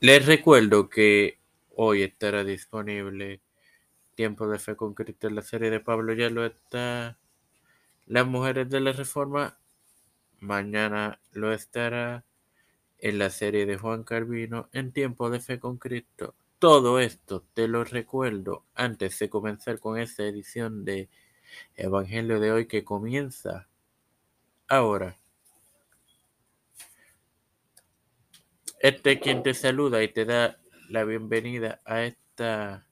Les recuerdo que hoy estará disponible Tiempo de Fe con Cristo en la serie de Pablo, ya lo está Las Mujeres de la Reforma. Mañana lo estará en la serie de Juan Calvino en Tiempo de Fe con Cristo. Todo esto te lo recuerdo antes de comenzar con esta edición de Evangelio de hoy que comienza ahora. Este quien te saluda y te da la bienvenida a esta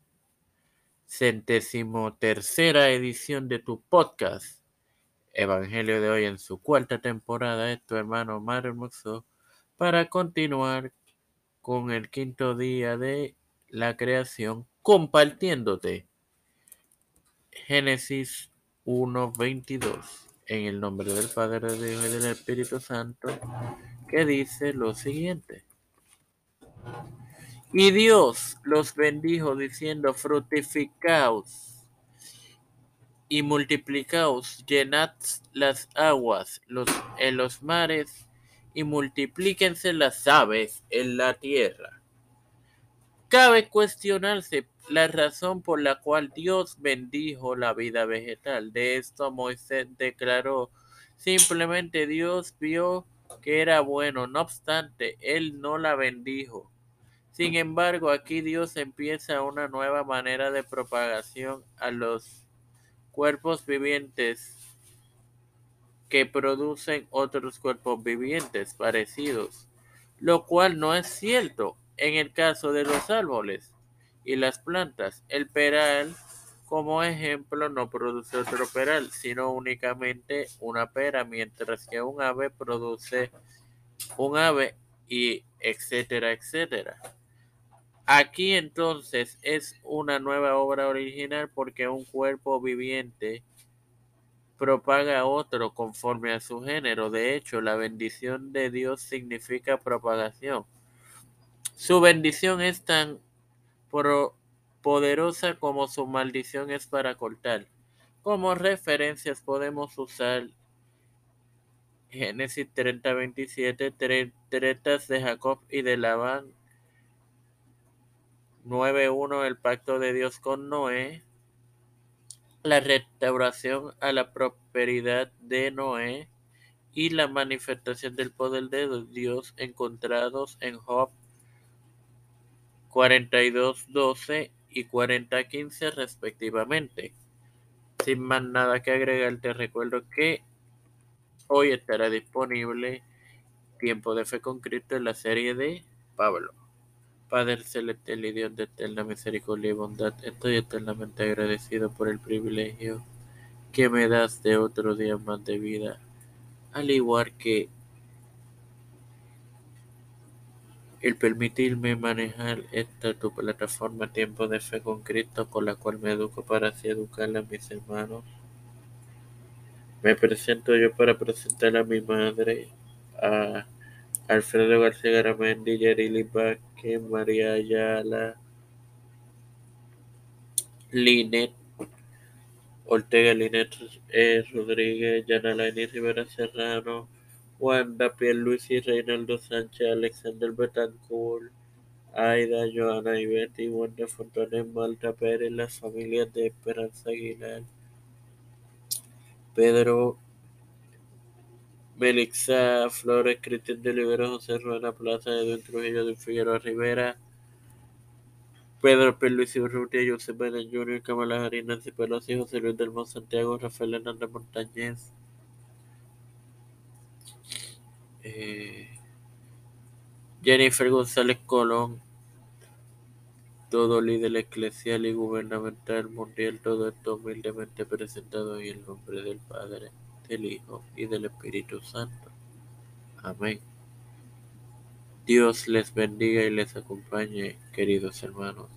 centésimo tercera edición de tu podcast Evangelio de hoy en su cuarta temporada es tu hermano Mar Hermoso para continuar con el quinto día de la creación compartiéndote Génesis 1.22 en el nombre del Padre, del Hijo y del Espíritu Santo que dice lo siguiente. Y Dios los bendijo diciendo, fructificaos y multiplicaos, llenad las aguas los, en los mares y multiplíquense las aves en la tierra. Cabe cuestionarse la razón por la cual Dios bendijo la vida vegetal. De esto Moisés declaró, simplemente Dios vio que era bueno, no obstante, él no la bendijo. Sin embargo, aquí Dios empieza una nueva manera de propagación a los cuerpos vivientes que producen otros cuerpos vivientes parecidos, lo cual no es cierto en el caso de los árboles y las plantas. El peral, como ejemplo, no produce otro peral, sino únicamente una pera, mientras que un ave produce un ave y etcétera, etcétera. Aquí entonces es una nueva obra original porque un cuerpo viviente propaga a otro conforme a su género. De hecho, la bendición de Dios significa propagación. Su bendición es tan poderosa como su maldición es para cortar. Como referencias podemos usar Génesis 30, 27, tretas de Jacob y de Labán 9.1 El pacto de Dios con Noé, la restauración a la prosperidad de Noé y la manifestación del poder de Dios encontrados en Job 42.12 y 40.15 respectivamente. Sin más nada que agregar, te recuerdo que hoy estará disponible Tiempo de Fe con Cristo en la serie de Pablo. Padre celestial y Dios de eterna misericordia y bondad, estoy eternamente agradecido por el privilegio que me das de otro día más de vida, al igual que el permitirme manejar esta tu plataforma Tiempo de Fe con Cristo, con la cual me educo para así educar a mis hermanos. Me presento yo para presentar a mi madre, a Alfredo García Garamendi, Yarili María Ayala, Linet, Ortega Linet eh, Rodríguez, Yanalaini Rivera Serrano, Wanda y Reinaldo Sánchez, Alexander Betancourt, Aida, Joana y Betty, Wanda Fontanes, Malta Pérez, las familias de Esperanza Aguilar, Pedro Melixa Flores, Cristian de Libero, José Ruana Plaza, Edwin Trujillo de Figueroa Rivera, Pedro P. Luis Urrutia, José Biden Jr., Kamala Harris, Nancy Pelosi, José Luis del Monte Santiago, Rafael Hernández Montañez, eh, Jennifer González Colón, todo líder eclesial y gubernamental mundial, todo esto humildemente presentado en el nombre del Padre del Hijo y del Espíritu Santo. Amén. Dios les bendiga y les acompañe, queridos hermanos.